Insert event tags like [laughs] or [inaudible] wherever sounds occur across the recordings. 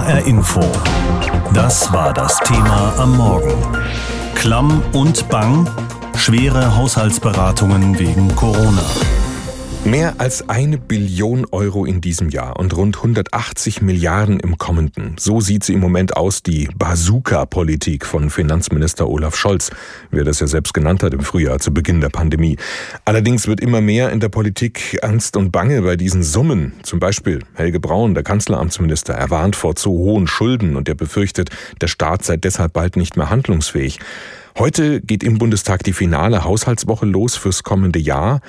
HR Info. Das war das Thema am Morgen. Klamm und Bang. Schwere Haushaltsberatungen wegen Corona. Mehr als eine Billion Euro in diesem Jahr und rund 180 Milliarden im kommenden. So sieht sie im Moment aus, die Bazooka-Politik von Finanzminister Olaf Scholz, wie er das ja selbst genannt hat im Frühjahr zu Beginn der Pandemie. Allerdings wird immer mehr in der Politik Ernst und Bange bei diesen Summen. Zum Beispiel Helge Braun, der Kanzleramtsminister, er warnt vor zu hohen Schulden und er befürchtet, der Staat sei deshalb bald nicht mehr handlungsfähig. Heute geht im Bundestag die finale Haushaltswoche los fürs kommende Jahr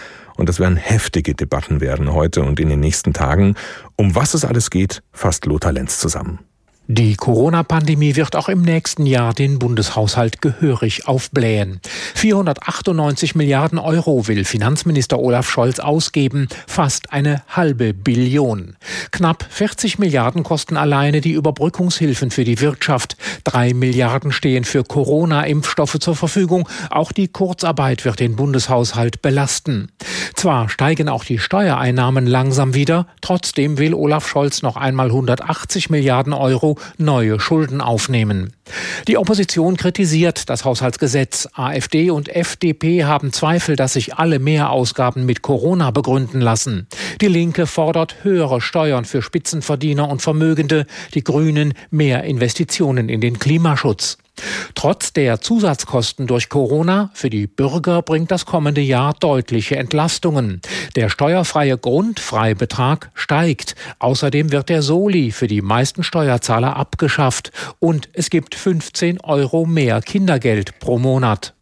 und das werden heftige Debatten werden heute und in den nächsten Tagen. Um was es alles geht, fasst Lothar Lenz zusammen. Die Corona-Pandemie wird auch im nächsten Jahr den Bundeshaushalt gehörig aufblähen. 498 Milliarden Euro will Finanzminister Olaf Scholz ausgeben, fast eine halbe Billion. Knapp 40 Milliarden kosten alleine die Überbrückungshilfen für die Wirtschaft. Drei Milliarden stehen für Corona-Impfstoffe zur Verfügung. Auch die Kurzarbeit wird den Bundeshaushalt belasten. Zwar steigen auch die Steuereinnahmen langsam wieder, trotzdem will Olaf Scholz noch einmal 180 Milliarden Euro neue Schulden aufnehmen. Die Opposition kritisiert das Haushaltsgesetz. AfD und FDP haben Zweifel, dass sich alle Mehrausgaben mit Corona begründen lassen. Die Linke fordert höhere Steuern für Spitzenverdiener und Vermögende, die Grünen mehr Investitionen in den Klimaschutz. Trotz der Zusatzkosten durch Corona für die Bürger bringt das kommende Jahr deutliche Entlastungen. Der steuerfreie Grundfreibetrag steigt. Außerdem wird der Soli für die meisten Steuerzahler abgeschafft und es gibt 15 Euro mehr Kindergeld pro Monat.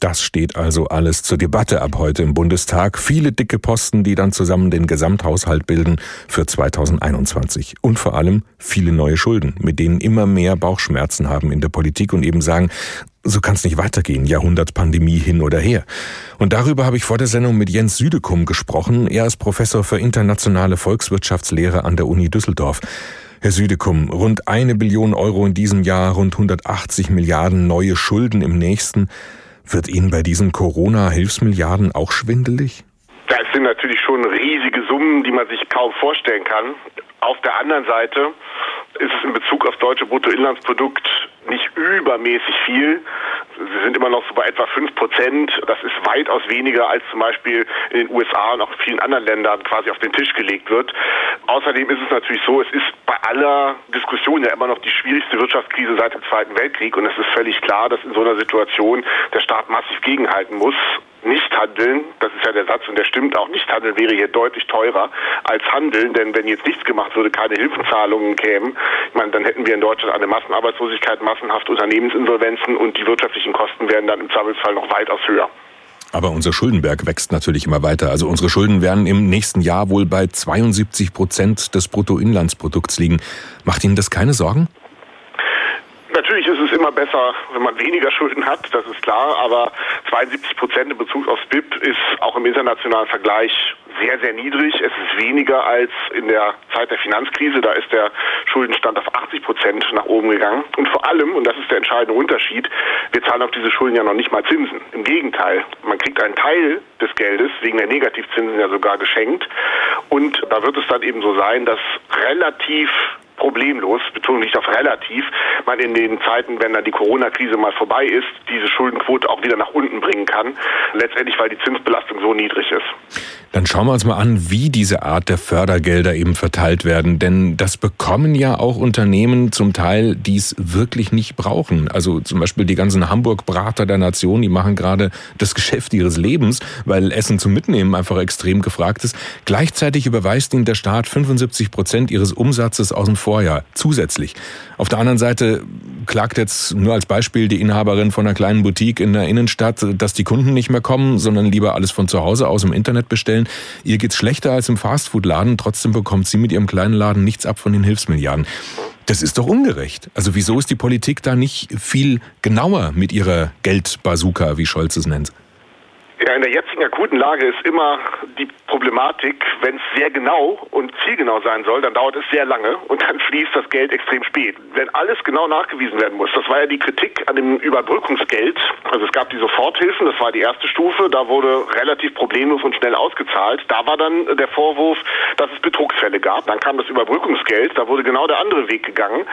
Das steht also alles zur Debatte ab heute im Bundestag. Viele dicke Posten, die dann zusammen den Gesamthaushalt bilden für 2021. Und vor allem viele neue Schulden, mit denen immer mehr Bauchschmerzen haben in der Politik und eben sagen, so kann es nicht weitergehen, Jahrhundertpandemie hin oder her. Und darüber habe ich vor der Sendung mit Jens Südekum gesprochen. Er ist Professor für internationale Volkswirtschaftslehre an der Uni Düsseldorf. Herr Südekum, rund eine Billion Euro in diesem Jahr, rund 180 Milliarden neue Schulden im nächsten. Wird Ihnen bei diesen Corona-Hilfsmilliarden auch schwindelig? Das sind natürlich schon riesige Summen, die man sich kaum vorstellen kann. Auf der anderen Seite ist es in Bezug aufs deutsche Bruttoinlandsprodukt nicht übermäßig viel. Sie sind immer noch so bei etwa 5 Prozent. Das ist weitaus weniger, als zum Beispiel in den USA und auch vielen anderen Ländern quasi auf den Tisch gelegt wird. Außerdem ist es natürlich so, es ist bei aller Diskussion ja immer noch die schwierigste Wirtschaftskrise seit dem Zweiten Weltkrieg und es ist völlig klar, dass in so einer Situation der Staat massiv gegenhalten muss nicht handeln, das ist ja der Satz und der stimmt auch, nicht handeln wäre hier deutlich teurer als handeln, denn wenn jetzt nichts gemacht würde, keine Hilfenzahlungen kämen, ich meine, dann hätten wir in Deutschland eine Massenarbeitslosigkeit, massenhaft Unternehmensinsolvenzen und die wirtschaftlichen Kosten wären dann im Zweifelsfall noch weitaus höher. Aber unser Schuldenberg wächst natürlich immer weiter. Also unsere Schulden werden im nächsten Jahr wohl bei 72 Prozent des Bruttoinlandsprodukts liegen. Macht Ihnen das keine Sorgen? Natürlich ist es immer besser, wenn man weniger Schulden hat, das ist klar, aber 72 Prozent in Bezug aufs BIP ist auch im internationalen Vergleich sehr, sehr niedrig. Es ist weniger als in der Zeit der Finanzkrise. Da ist der Schuldenstand auf 80 Prozent nach oben gegangen. Und vor allem, und das ist der entscheidende Unterschied, wir zahlen auf diese Schulden ja noch nicht mal Zinsen. Im Gegenteil, man kriegt einen Teil des Geldes wegen der Negativzinsen ja sogar geschenkt. Und da wird es dann eben so sein, dass relativ problemlos, Betonung liegt auf relativ, man in den Zeiten, wenn dann die Corona-Krise mal vorbei ist, diese Schuldenquote auch wieder nach unten bringen kann. Letztendlich, weil die Zinsbelastung so niedrig ist. Dann schauen wir uns mal an, wie diese Art der Fördergelder eben verteilt werden. Denn das bekommen ja auch Unternehmen zum Teil, die es wirklich nicht brauchen. Also zum Beispiel die ganzen Hamburg-Brater der Nation, die machen gerade das Geschäft ihres Lebens, weil Essen zum Mitnehmen einfach extrem gefragt ist. Gleichzeitig überweist ihnen der Staat 75 Prozent ihres Umsatzes aus dem Vorjahr zusätzlich. Auf der anderen Seite klagt jetzt nur als Beispiel die Inhaberin von einer kleinen Boutique in der Innenstadt, dass die Kunden nicht mehr kommen, sondern lieber alles von zu Hause aus im Internet bestellen. Ihr geht's schlechter als im Fastfood-Laden, trotzdem bekommt sie mit ihrem kleinen Laden nichts ab von den Hilfsmilliarden. Das ist doch ungerecht. Also wieso ist die Politik da nicht viel genauer mit ihrer Geldbazooka, wie Scholz es nennt? Ja, in der jetzigen akuten Lage ist immer die Problematik, wenn es sehr genau und zielgenau sein soll, dann dauert es sehr lange und dann [laughs] fließt das Geld extrem spät. Wenn alles genau nachgewiesen werden muss, das war ja die Kritik an dem Überbrückungsgeld. Also es gab die Soforthilfen, das war die erste Stufe, da wurde relativ problemlos und schnell ausgezahlt. Da war dann der Vorwurf, dass es Betrugsfälle gab. Dann kam das Überbrückungsgeld, da wurde genau der andere Weg gegangen.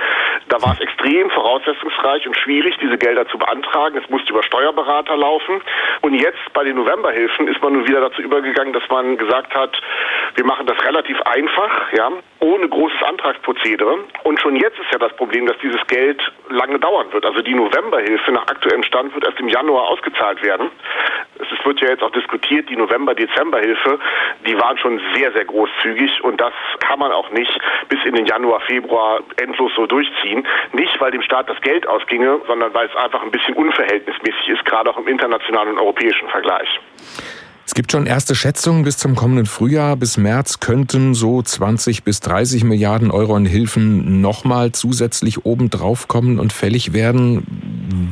Da war es extrem voraussetzungsreich und schwierig, diese Gelder zu beantragen. Es musste über Steuerberater laufen. Und jetzt bei den Novemberhilfen ist man nun wieder dazu übergegangen, dass man gesagt hat, wir machen das relativ einfach, ja, ohne großes Antragsprozedere. Und schon jetzt ist ja das Problem, dass dieses Geld lange dauern wird. Also die Novemberhilfe nach aktuellem Stand wird erst im Januar ausgezahlt werden. Es wird ja jetzt auch diskutiert, die November-Dezember-Hilfe, die waren schon sehr, sehr großzügig und das kann man auch nicht bis in den Januar, Februar endlos so durchziehen. Nicht, weil dem Staat das Geld ausginge, sondern weil es einfach ein bisschen unverhältnismäßig ist, gerade auch im internationalen und europäischen Vergleich. Es gibt schon erste Schätzungen bis zum kommenden Frühjahr. Bis März könnten so 20 bis 30 Milliarden Euro an Hilfen nochmal zusätzlich obendrauf kommen und fällig werden.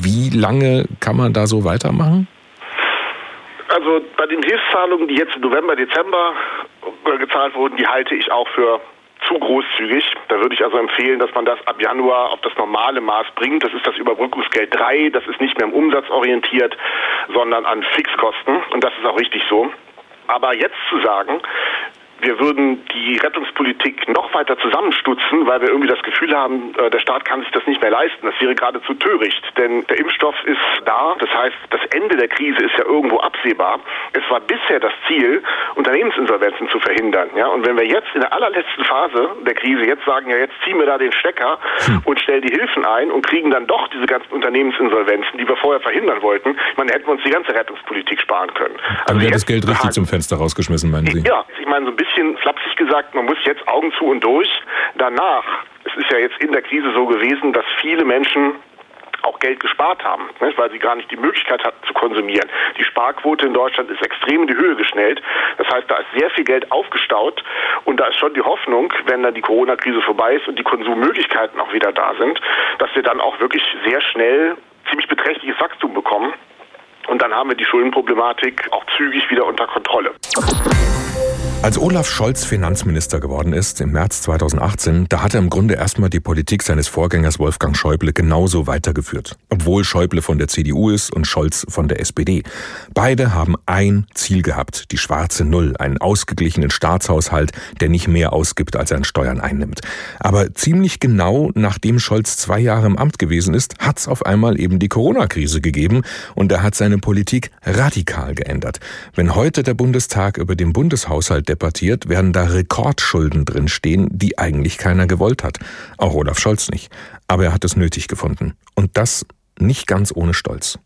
Wie lange kann man da so weitermachen? Also bei den Hilfszahlungen, die jetzt im November, Dezember gezahlt wurden, die halte ich auch für zu großzügig. Da würde ich also empfehlen, dass man das ab Januar auf das normale Maß bringt. Das ist das Überbrückungsgeld 3. Das ist nicht mehr im Umsatz orientiert, sondern an Fixkosten. Und das ist auch richtig so. Aber jetzt zu sagen, wir würden die Rettungspolitik noch weiter zusammenstutzen, weil wir irgendwie das Gefühl haben, äh, der Staat kann sich das nicht mehr leisten. Das wäre geradezu töricht, denn der Impfstoff ist da. Das heißt, das Ende der Krise ist ja irgendwo absehbar. Es war bisher das Ziel, Unternehmensinsolvenzen zu verhindern. Ja, und wenn wir jetzt in der allerletzten Phase der Krise jetzt sagen, ja, jetzt ziehen wir da den Stecker hm. und stellen die Hilfen ein und kriegen dann doch diese ganzen Unternehmensinsolvenzen, die wir vorher verhindern wollten, man hätten wir uns die ganze Rettungspolitik sparen können. Also dann wäre das Geld richtig zum Fenster rausgeschmissen, meinen Sie? Ja, ich meine so ein bisschen bisschen flapsig gesagt, man muss jetzt Augen zu und durch. Danach, es ist ja jetzt in der Krise so gewesen, dass viele Menschen auch Geld gespart haben, ne, weil sie gar nicht die Möglichkeit hatten zu konsumieren. Die Sparquote in Deutschland ist extrem in die Höhe geschnellt. Das heißt, da ist sehr viel Geld aufgestaut und da ist schon die Hoffnung, wenn dann die Corona-Krise vorbei ist und die Konsummöglichkeiten auch wieder da sind, dass wir dann auch wirklich sehr schnell ziemlich beträchtliches Wachstum bekommen. Und dann haben wir die Schuldenproblematik auch zügig wieder unter Kontrolle. Als Olaf Scholz Finanzminister geworden ist im März 2018, da hat er im Grunde erstmal die Politik seines Vorgängers Wolfgang Schäuble genauso weitergeführt. Obwohl Schäuble von der CDU ist und Scholz von der SPD. Beide haben ein Ziel gehabt, die schwarze Null, einen ausgeglichenen Staatshaushalt, der nicht mehr ausgibt, als er an Steuern einnimmt. Aber ziemlich genau nachdem Scholz zwei Jahre im Amt gewesen ist, hat's auf einmal eben die Corona-Krise gegeben und er hat seine Politik radikal geändert. Wenn heute der Bundestag über den Bundeshaushalt debattiert, werden da Rekordschulden drinstehen, die eigentlich keiner gewollt hat. Auch Olaf Scholz nicht. Aber er hat es nötig gefunden. Und das nicht ganz ohne Stolz.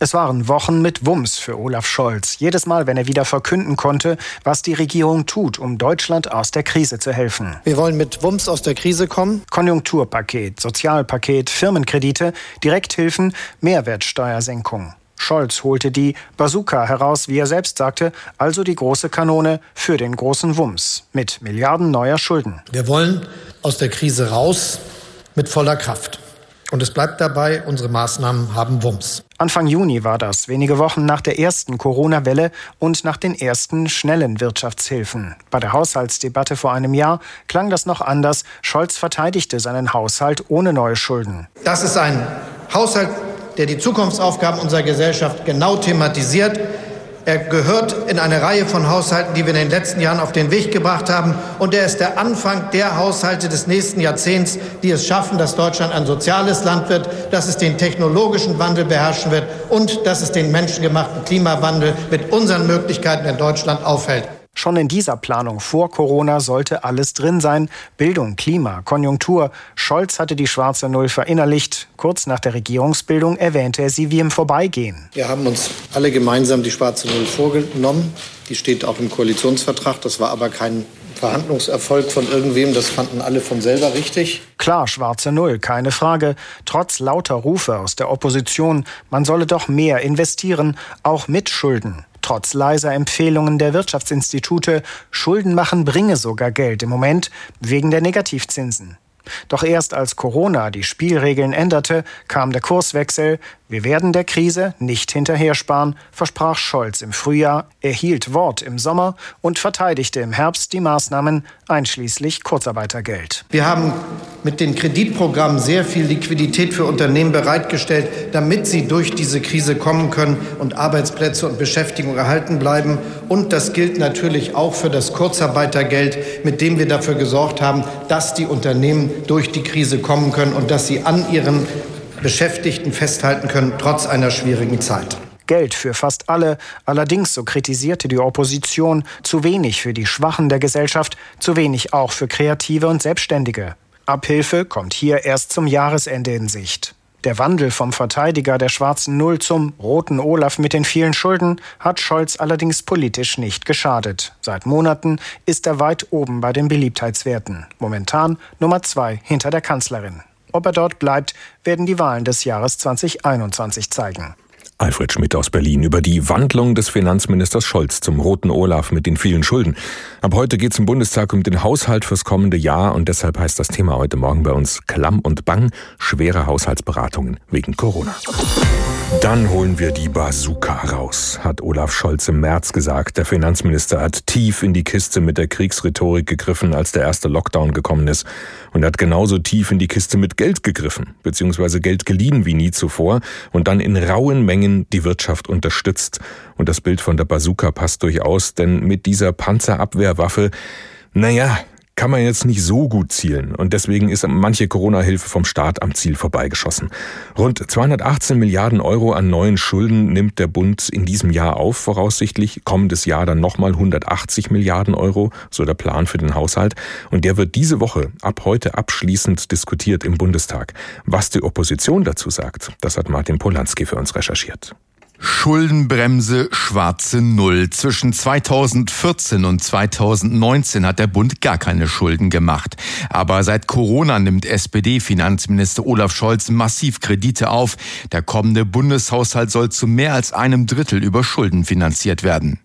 Es waren Wochen mit Wumms für Olaf Scholz. Jedes Mal, wenn er wieder verkünden konnte, was die Regierung tut, um Deutschland aus der Krise zu helfen. Wir wollen mit Wumms aus der Krise kommen. Konjunkturpaket, Sozialpaket, Firmenkredite, Direkthilfen, Mehrwertsteuersenkung. Scholz holte die Bazooka heraus, wie er selbst sagte, also die große Kanone für den großen Wumms mit Milliarden neuer Schulden. Wir wollen aus der Krise raus mit voller Kraft. Und es bleibt dabei, unsere Maßnahmen haben Wumms. Anfang Juni war das, wenige Wochen nach der ersten Corona-Welle und nach den ersten schnellen Wirtschaftshilfen. Bei der Haushaltsdebatte vor einem Jahr klang das noch anders. Scholz verteidigte seinen Haushalt ohne neue Schulden. Das ist ein Haushalt der die Zukunftsaufgaben unserer Gesellschaft genau thematisiert. Er gehört in eine Reihe von Haushalten, die wir in den letzten Jahren auf den Weg gebracht haben. Und er ist der Anfang der Haushalte des nächsten Jahrzehnts, die es schaffen, dass Deutschland ein soziales Land wird, dass es den technologischen Wandel beherrschen wird und dass es den menschengemachten Klimawandel mit unseren Möglichkeiten in Deutschland aufhält. Schon in dieser Planung vor Corona sollte alles drin sein. Bildung, Klima, Konjunktur. Scholz hatte die schwarze Null verinnerlicht. Kurz nach der Regierungsbildung erwähnte er sie wie im Vorbeigehen. Wir haben uns alle gemeinsam die schwarze Null vorgenommen. Die steht auch im Koalitionsvertrag. Das war aber kein Verhandlungserfolg von irgendwem, das fanden alle von selber richtig. Klar, schwarze Null, keine Frage. Trotz lauter Rufe aus der Opposition, man solle doch mehr investieren, auch mit Schulden. Trotz leiser Empfehlungen der Wirtschaftsinstitute, Schulden machen bringe sogar Geld im Moment wegen der Negativzinsen. Doch erst als Corona die Spielregeln änderte, kam der Kurswechsel. Wir werden der Krise nicht hinterhersparen, versprach Scholz im Frühjahr, erhielt Wort im Sommer und verteidigte im Herbst die Maßnahmen einschließlich Kurzarbeitergeld. Wir haben mit den Kreditprogrammen sehr viel Liquidität für Unternehmen bereitgestellt, damit sie durch diese Krise kommen können und Arbeitsplätze und Beschäftigung erhalten bleiben. Und das gilt natürlich auch für das Kurzarbeitergeld, mit dem wir dafür gesorgt haben, dass die Unternehmen durch die Krise kommen können und dass sie an ihren Beschäftigten festhalten können, trotz einer schwierigen Zeit. Geld für fast alle, allerdings, so kritisierte die Opposition, zu wenig für die Schwachen der Gesellschaft, zu wenig auch für Kreative und Selbstständige. Abhilfe kommt hier erst zum Jahresende in Sicht. Der Wandel vom Verteidiger der schwarzen Null zum roten Olaf mit den vielen Schulden hat Scholz allerdings politisch nicht geschadet. Seit Monaten ist er weit oben bei den Beliebtheitswerten. Momentan Nummer zwei hinter der Kanzlerin. Ob er dort bleibt, werden die Wahlen des Jahres 2021 zeigen. Alfred Schmidt aus Berlin über die Wandlung des Finanzministers Scholz zum roten Olaf mit den vielen Schulden. Ab heute geht es im Bundestag um den Haushalt fürs kommende Jahr und deshalb heißt das Thema heute Morgen bei uns Klamm und Bang, schwere Haushaltsberatungen wegen Corona. Dann holen wir die Bazooka raus, hat Olaf Scholz im März gesagt. Der Finanzminister hat tief in die Kiste mit der Kriegsrhetorik gegriffen, als der erste Lockdown gekommen ist. Und hat genauso tief in die Kiste mit Geld gegriffen, beziehungsweise Geld geliehen wie nie zuvor und dann in rauen Mengen die Wirtschaft unterstützt. Und das Bild von der Bazooka passt durchaus, denn mit dieser Panzerabwehrwaffe, naja, kann man jetzt nicht so gut zielen und deswegen ist manche Corona-Hilfe vom Staat am Ziel vorbeigeschossen. Rund 218 Milliarden Euro an neuen Schulden nimmt der Bund in diesem Jahr auf, voraussichtlich. Kommendes Jahr dann nochmal 180 Milliarden Euro, so der Plan für den Haushalt. Und der wird diese Woche ab heute abschließend diskutiert im Bundestag. Was die Opposition dazu sagt, das hat Martin Polanski für uns recherchiert. Schuldenbremse schwarze Null. Zwischen 2014 und 2019 hat der Bund gar keine Schulden gemacht. Aber seit Corona nimmt SPD-Finanzminister Olaf Scholz massiv Kredite auf. Der kommende Bundeshaushalt soll zu mehr als einem Drittel über Schulden finanziert werden.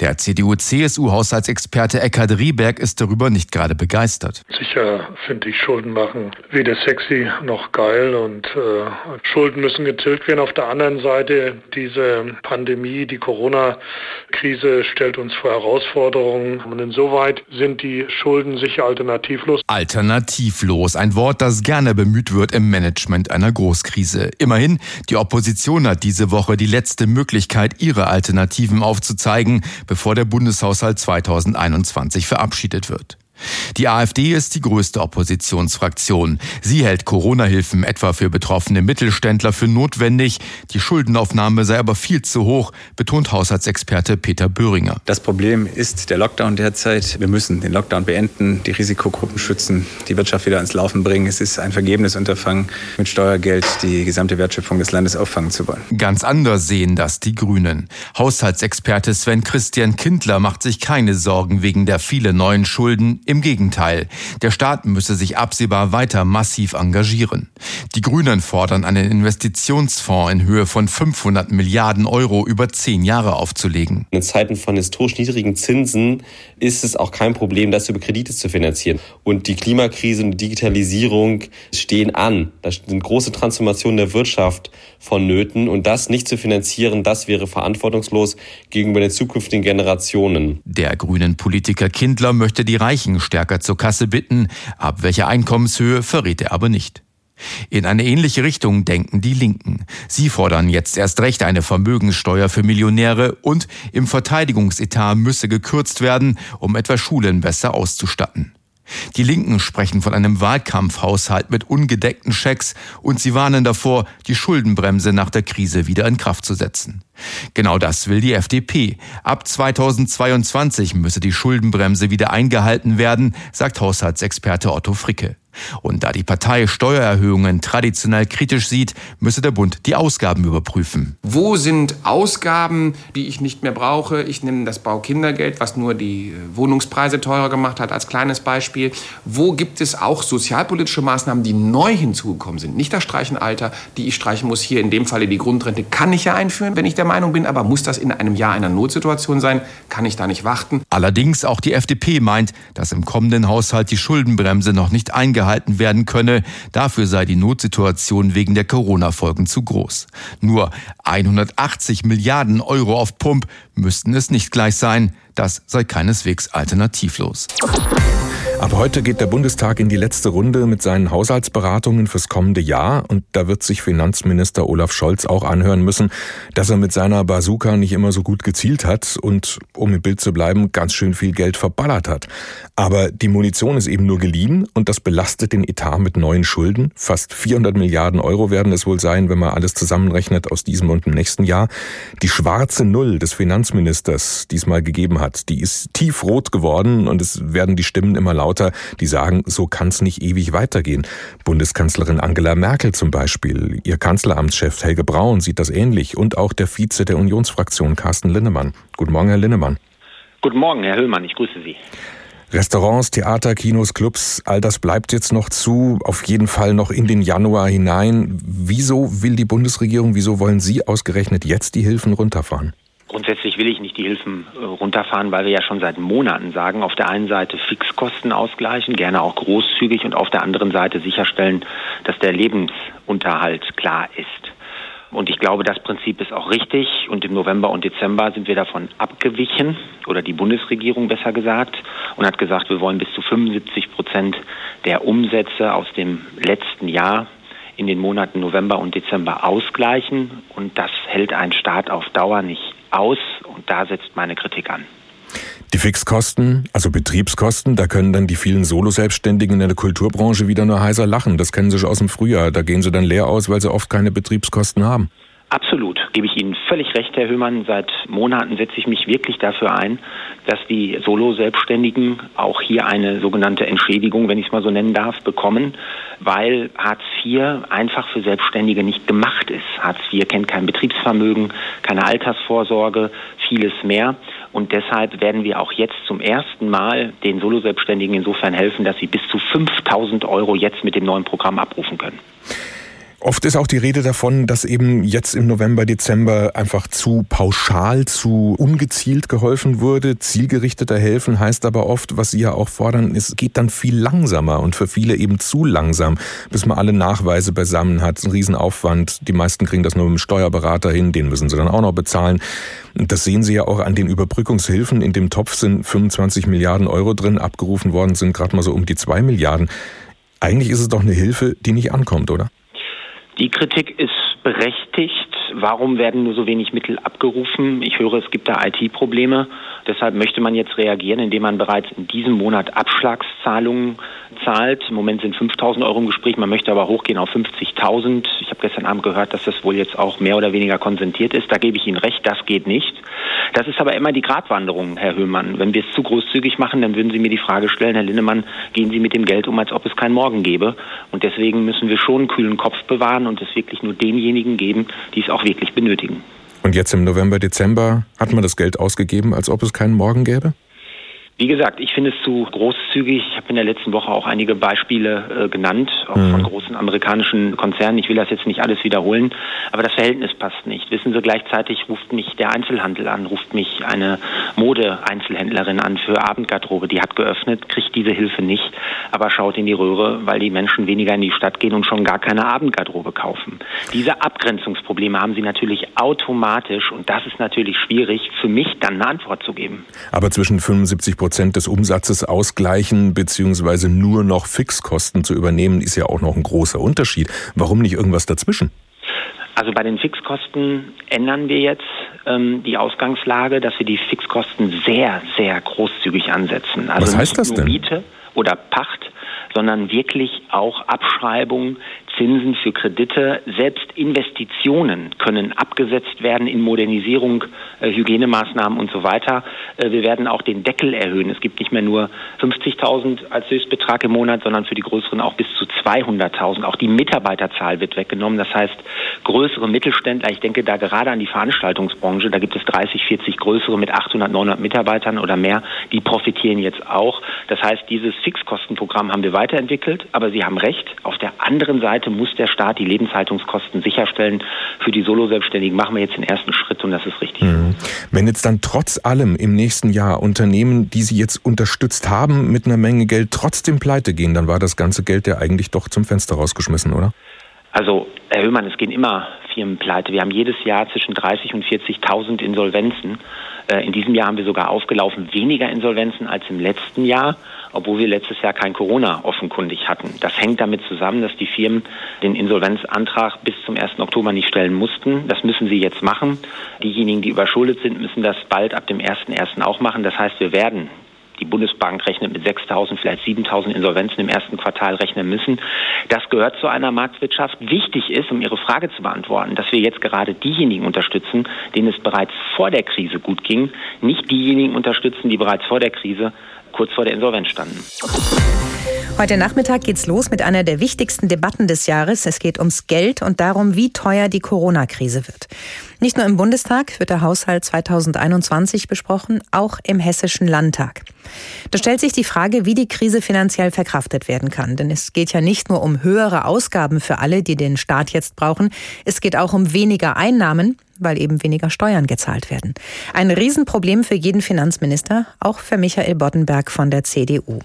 Der CDU-CSU-Haushaltsexperte Eckhard Rieberg ist darüber nicht gerade begeistert. Sicher finde ich Schulden machen weder sexy noch geil und äh, Schulden müssen getilgt werden. Auf der anderen Seite diese diese Pandemie, die Corona-Krise stellt uns vor Herausforderungen. Und insoweit sind die Schulden sicher alternativlos. Alternativlos, ein Wort, das gerne bemüht wird im Management einer Großkrise. Immerhin, die Opposition hat diese Woche die letzte Möglichkeit, ihre Alternativen aufzuzeigen, bevor der Bundeshaushalt 2021 verabschiedet wird. Die AfD ist die größte Oppositionsfraktion. Sie hält Corona-Hilfen etwa für betroffene Mittelständler für notwendig. Die Schuldenaufnahme sei aber viel zu hoch, betont Haushaltsexperte Peter Böhringer. Das Problem ist der Lockdown derzeit. Wir müssen den Lockdown beenden, die Risikogruppen schützen, die Wirtschaft wieder ans Laufen bringen. Es ist ein vergebenes Unterfangen, mit Steuergeld die gesamte Wertschöpfung des Landes auffangen zu wollen. Ganz anders sehen das die Grünen. Haushaltsexperte Sven Christian Kindler macht sich keine Sorgen wegen der vielen neuen Schulden im Gegenteil, der Staat müsse sich absehbar weiter massiv engagieren. Die Grünen fordern einen Investitionsfonds in Höhe von 500 Milliarden Euro über zehn Jahre aufzulegen. In Zeiten von historisch niedrigen Zinsen ist es auch kein Problem, das über Kredite zu finanzieren. Und die Klimakrise und die Digitalisierung stehen an. Da sind große Transformationen der Wirtschaft vonnöten. Und das nicht zu finanzieren, das wäre verantwortungslos gegenüber den zukünftigen Generationen. Der grünen Politiker Kindler möchte die Reichen stärker zur Kasse bitten. Ab welcher Einkommenshöhe verrät er aber nicht. In eine ähnliche Richtung denken die Linken. Sie fordern jetzt erst recht eine Vermögenssteuer für Millionäre und im Verteidigungsetat müsse gekürzt werden, um etwa Schulen besser auszustatten. Die Linken sprechen von einem Wahlkampfhaushalt mit ungedeckten Schecks und sie warnen davor, die Schuldenbremse nach der Krise wieder in Kraft zu setzen. Genau das will die FDP. Ab 2022 müsse die Schuldenbremse wieder eingehalten werden, sagt Haushaltsexperte Otto Fricke. Und da die Partei Steuererhöhungen traditionell kritisch sieht, müsse der Bund die Ausgaben überprüfen. Wo sind Ausgaben, die ich nicht mehr brauche? Ich nehme das Baukindergeld, was nur die äh, Wohnungspreise teurer gemacht hat, als kleines Beispiel. Wo gibt es auch sozialpolitische Maßnahmen, die neu hinzugekommen sind? Nicht das Streichenalter, die ich streichen muss. Hier in dem Falle die Grundrente kann ich ja einführen, wenn ich der Meinung bin, aber muss das in einem Jahr einer Notsituation sein? Kann ich da nicht warten? Allerdings auch die FDP meint, dass im kommenden Haushalt die Schuldenbremse noch nicht eingehalten gehalten werden könne. Dafür sei die Notsituation wegen der Corona-Folgen zu groß. Nur 180 Milliarden Euro auf Pump müssten es nicht gleich sein. Das sei keineswegs alternativlos. Ab heute geht der Bundestag in die letzte Runde mit seinen Haushaltsberatungen fürs kommende Jahr und da wird sich Finanzminister Olaf Scholz auch anhören müssen, dass er mit seiner Bazooka nicht immer so gut gezielt hat und, um im Bild zu bleiben, ganz schön viel Geld verballert hat. Aber die Munition ist eben nur geliehen und das belastet den Etat mit neuen Schulden. Fast 400 Milliarden Euro werden es wohl sein, wenn man alles zusammenrechnet aus diesem und dem nächsten Jahr. Die schwarze Null des Finanzministers diesmal gegeben hat, die ist tiefrot geworden und es werden die Stimmen immer lauter die sagen, so kann es nicht ewig weitergehen. Bundeskanzlerin Angela Merkel zum Beispiel, ihr Kanzleramtschef Helge Braun sieht das ähnlich und auch der Vize der Unionsfraktion Carsten Linnemann. Guten Morgen, Herr Linnemann. Guten Morgen, Herr Höllmann, ich grüße Sie. Restaurants, Theater, Kinos, Clubs, all das bleibt jetzt noch zu, auf jeden Fall noch in den Januar hinein. Wieso will die Bundesregierung, wieso wollen Sie ausgerechnet jetzt die Hilfen runterfahren? Grundsätzlich will ich nicht die Hilfen äh, runterfahren, weil wir ja schon seit Monaten sagen, auf der einen Seite Fixkosten ausgleichen, gerne auch großzügig und auf der anderen Seite sicherstellen, dass der Lebensunterhalt klar ist. Und ich glaube, das Prinzip ist auch richtig. Und im November und Dezember sind wir davon abgewichen, oder die Bundesregierung besser gesagt, und hat gesagt, wir wollen bis zu 75 Prozent der Umsätze aus dem letzten Jahr in den Monaten November und Dezember ausgleichen. Und das hält ein Staat auf Dauer nicht aus und da setzt meine Kritik an. Die Fixkosten, also Betriebskosten, da können dann die vielen Solo-Selbstständigen in der Kulturbranche wieder nur heiser lachen. Das kennen sie schon aus dem Frühjahr. Da gehen sie dann leer aus, weil sie oft keine Betriebskosten haben. Absolut, gebe ich Ihnen völlig recht, Herr Höhmann. Seit Monaten setze ich mich wirklich dafür ein, dass die Solo-Selbstständigen auch hier eine sogenannte Entschädigung, wenn ich es mal so nennen darf, bekommen, weil Hartz IV einfach für Selbstständige nicht gemacht ist. Hartz IV kennt kein Betriebsvermögen, keine Altersvorsorge, vieles mehr. Und deshalb werden wir auch jetzt zum ersten Mal den Solo-Selbstständigen insofern helfen, dass sie bis zu 5000 Euro jetzt mit dem neuen Programm abrufen können. Oft ist auch die Rede davon, dass eben jetzt im November, Dezember einfach zu pauschal, zu ungezielt geholfen wurde. Zielgerichteter helfen heißt aber oft, was Sie ja auch fordern, es geht dann viel langsamer und für viele eben zu langsam, bis man alle Nachweise beisammen hat. Ein Riesenaufwand. Die meisten kriegen das nur mit dem Steuerberater hin, den müssen sie dann auch noch bezahlen. Das sehen Sie ja auch an den Überbrückungshilfen. In dem Topf sind 25 Milliarden Euro drin, abgerufen worden sind gerade mal so um die zwei Milliarden. Eigentlich ist es doch eine Hilfe, die nicht ankommt, oder? Die Kritik ist berechtigt. Warum werden nur so wenig Mittel abgerufen? Ich höre, es gibt da IT-Probleme. Deshalb möchte man jetzt reagieren, indem man bereits in diesem Monat Abschlagszahlungen zahlt. Im Moment sind 5.000 Euro im Gespräch, man möchte aber hochgehen auf 50.000. Ich habe gestern Abend gehört, dass das wohl jetzt auch mehr oder weniger konsentiert ist. Da gebe ich Ihnen recht, das geht nicht. Das ist aber immer die Gratwanderung, Herr Höhmann. Wenn wir es zu großzügig machen, dann würden Sie mir die Frage stellen, Herr Linnemann, gehen Sie mit dem Geld um, als ob es keinen Morgen gäbe. Und deswegen müssen wir schon einen kühlen Kopf bewahren und es wirklich nur denjenigen geben, die es auch wirklich benötigen. Und jetzt im November, Dezember hat man das Geld ausgegeben, als ob es keinen Morgen gäbe? Wie gesagt, ich finde es zu großzügig. Ich habe in der letzten Woche auch einige Beispiele äh, genannt, auch mhm. von großen amerikanischen Konzernen. Ich will das jetzt nicht alles wiederholen, aber das Verhältnis passt nicht. Wissen Sie, gleichzeitig ruft mich der Einzelhandel an, ruft mich eine Mode-Einzelhändlerin an für Abendgarderobe. Die hat geöffnet, kriegt diese Hilfe nicht, aber schaut in die Röhre, weil die Menschen weniger in die Stadt gehen und schon gar keine Abendgarderobe kaufen. Diese Abgrenzungsprobleme haben sie natürlich automatisch und das ist natürlich schwierig, für mich dann eine Antwort zu geben. Aber zwischen 75 Prozent des Umsatzes ausgleichen beziehungsweise nur noch Fixkosten zu übernehmen, ist ja auch noch ein großer Unterschied. Warum nicht irgendwas dazwischen? Also bei den Fixkosten ändern wir jetzt ähm, die Ausgangslage, dass wir die Fixkosten sehr, sehr großzügig ansetzen. Also Was heißt das denn? Miete oder Pacht, sondern wirklich auch Abschreibung Zinsen für Kredite, selbst Investitionen können abgesetzt werden in Modernisierung, äh, Hygienemaßnahmen und so weiter. Äh, wir werden auch den Deckel erhöhen. Es gibt nicht mehr nur 50.000 als Höchstbetrag im Monat, sondern für die größeren auch bis zu 200.000. Auch die Mitarbeiterzahl wird weggenommen. Das heißt, größere Mittelständler, ich denke da gerade an die Veranstaltungsbranche, da gibt es 30, 40 größere mit 800, 900 Mitarbeitern oder mehr, die profitieren jetzt auch. Das heißt, dieses Fixkostenprogramm haben wir weiterentwickelt, aber Sie haben recht, auf der anderen Seite muss der Staat die Lebenshaltungskosten sicherstellen. Für die Solo-Selbstständigen machen wir jetzt den ersten Schritt und das ist richtig. Mhm. Wenn jetzt dann trotz allem im nächsten Jahr Unternehmen, die Sie jetzt unterstützt haben, mit einer Menge Geld trotzdem pleite gehen, dann war das ganze Geld ja eigentlich doch zum Fenster rausgeschmissen, oder? Also, Herr Höhmann, es gehen immer Firmen pleite. Wir haben jedes Jahr zwischen 30 und 40.000 Insolvenzen. Äh, in diesem Jahr haben wir sogar aufgelaufen weniger Insolvenzen als im letzten Jahr, obwohl wir letztes Jahr kein Corona offenkundig hatten. Das hängt damit zusammen, dass die Firmen den Insolvenzantrag bis zum 1. Oktober nicht stellen mussten. Das müssen sie jetzt machen. Diejenigen, die überschuldet sind, müssen das bald ab dem 1.1. auch machen. Das heißt, wir werden die Bundesbank rechnet mit 6.000, vielleicht 7.000 Insolvenzen im ersten Quartal rechnen müssen. Das gehört zu einer Marktwirtschaft. Wichtig ist, um Ihre Frage zu beantworten, dass wir jetzt gerade diejenigen unterstützen, denen es bereits vor der Krise gut ging, nicht diejenigen unterstützen, die bereits vor der Krise kurz vor der Insolvenz standen. Heute Nachmittag geht's los mit einer der wichtigsten Debatten des Jahres. Es geht ums Geld und darum, wie teuer die Corona-Krise wird. Nicht nur im Bundestag wird der Haushalt 2021 besprochen, auch im Hessischen Landtag. Da stellt sich die Frage, wie die Krise finanziell verkraftet werden kann. Denn es geht ja nicht nur um höhere Ausgaben für alle, die den Staat jetzt brauchen. Es geht auch um weniger Einnahmen, weil eben weniger Steuern gezahlt werden. Ein Riesenproblem für jeden Finanzminister, auch für Michael Boddenberg von der CDU.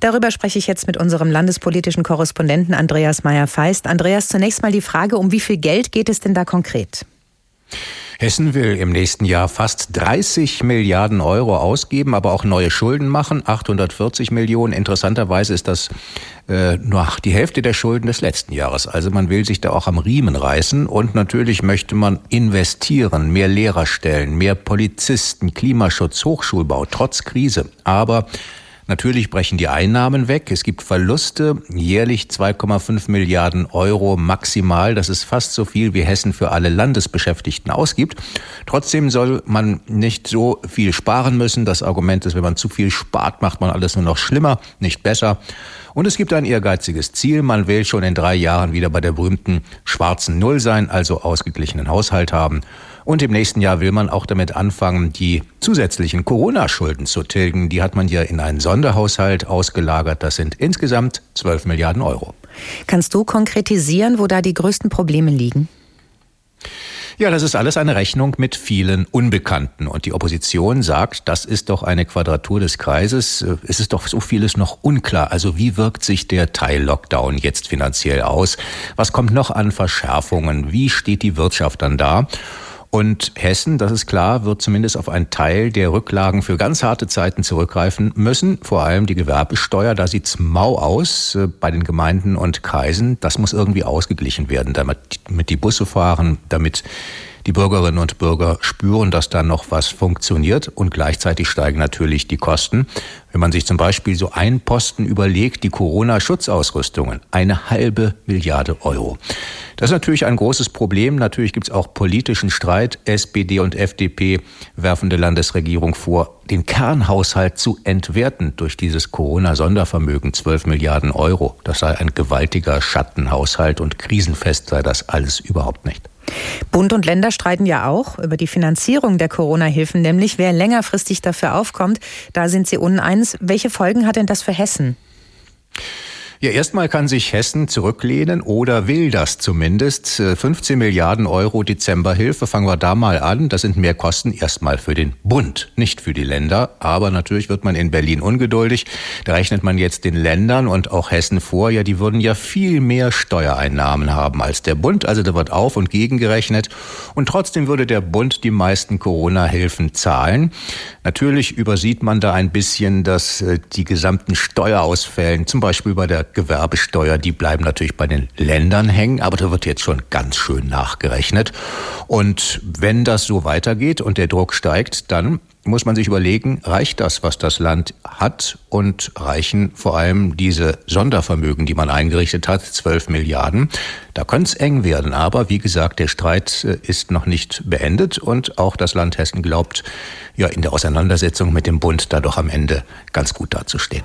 Darüber spreche ich jetzt mit unserem landespolitischen Korrespondenten Andreas Meyer-Feist. Andreas, zunächst mal die Frage, um wie viel Geld geht es denn da konkret? Hessen will im nächsten Jahr fast 30 Milliarden Euro ausgeben, aber auch neue Schulden machen, 840 Millionen. Interessanterweise ist das äh, nur die Hälfte der Schulden des letzten Jahres. Also man will sich da auch am Riemen reißen und natürlich möchte man investieren, mehr Lehrerstellen, mehr Polizisten, Klimaschutz, Hochschulbau, trotz Krise. Aber Natürlich brechen die Einnahmen weg. Es gibt Verluste, jährlich 2,5 Milliarden Euro maximal. Das ist fast so viel, wie Hessen für alle Landesbeschäftigten ausgibt. Trotzdem soll man nicht so viel sparen müssen. Das Argument ist, wenn man zu viel spart, macht man alles nur noch schlimmer, nicht besser. Und es gibt ein ehrgeiziges Ziel. Man will schon in drei Jahren wieder bei der berühmten schwarzen Null sein, also ausgeglichenen Haushalt haben. Und im nächsten Jahr will man auch damit anfangen, die zusätzlichen Corona-Schulden zu tilgen. Die hat man ja in einen Sonderhaushalt ausgelagert. Das sind insgesamt 12 Milliarden Euro. Kannst du konkretisieren, wo da die größten Probleme liegen? Ja, das ist alles eine Rechnung mit vielen Unbekannten. Und die Opposition sagt, das ist doch eine Quadratur des Kreises. Es ist doch so vieles noch unklar. Also wie wirkt sich der Teil-Lockdown jetzt finanziell aus? Was kommt noch an Verschärfungen? Wie steht die Wirtschaft dann da? Und Hessen, das ist klar, wird zumindest auf einen Teil der Rücklagen für ganz harte Zeiten zurückgreifen müssen. Vor allem die Gewerbesteuer, da sieht's mau aus äh, bei den Gemeinden und Kreisen. Das muss irgendwie ausgeglichen werden, damit, damit die Busse fahren, damit die Bürgerinnen und Bürger spüren, dass da noch was funktioniert und gleichzeitig steigen natürlich die Kosten. Wenn man sich zum Beispiel so einen Posten überlegt, die Corona-Schutzausrüstungen, eine halbe Milliarde Euro. Das ist natürlich ein großes Problem. Natürlich gibt es auch politischen Streit. SPD und FDP werfen der Landesregierung vor, den Kernhaushalt zu entwerten durch dieses Corona-Sondervermögen, 12 Milliarden Euro. Das sei ein gewaltiger Schattenhaushalt und krisenfest sei das alles überhaupt nicht. Bund und Länder streiten ja auch über die Finanzierung der Corona-Hilfen, nämlich wer längerfristig dafür aufkommt. Da sind sie uneins. Welche Folgen hat denn das für Hessen? Ja, erstmal kann sich Hessen zurücklehnen oder will das zumindest. 15 äh, Milliarden Euro Dezemberhilfe, fangen wir da mal an. Das sind mehr Kosten erstmal für den Bund, nicht für die Länder. Aber natürlich wird man in Berlin ungeduldig. Da rechnet man jetzt den Ländern und auch Hessen vor. Ja, die würden ja viel mehr Steuereinnahmen haben als der Bund. Also da wird auf und gegengerechnet. Und trotzdem würde der Bund die meisten Corona-Hilfen zahlen. Natürlich übersieht man da ein bisschen, dass äh, die gesamten Steuerausfällen, zum Beispiel bei der Gewerbesteuer, die bleiben natürlich bei den Ländern hängen, aber da wird jetzt schon ganz schön nachgerechnet. Und wenn das so weitergeht und der Druck steigt, dann muss man sich überlegen, reicht das, was das Land hat und reichen vor allem diese Sondervermögen, die man eingerichtet hat, 12 Milliarden. Da könnte es eng werden, aber wie gesagt, der Streit äh, ist noch nicht beendet und auch das Land Hessen glaubt, ja, in der Auseinandersetzung mit dem Bund da doch am Ende ganz gut dazustehen.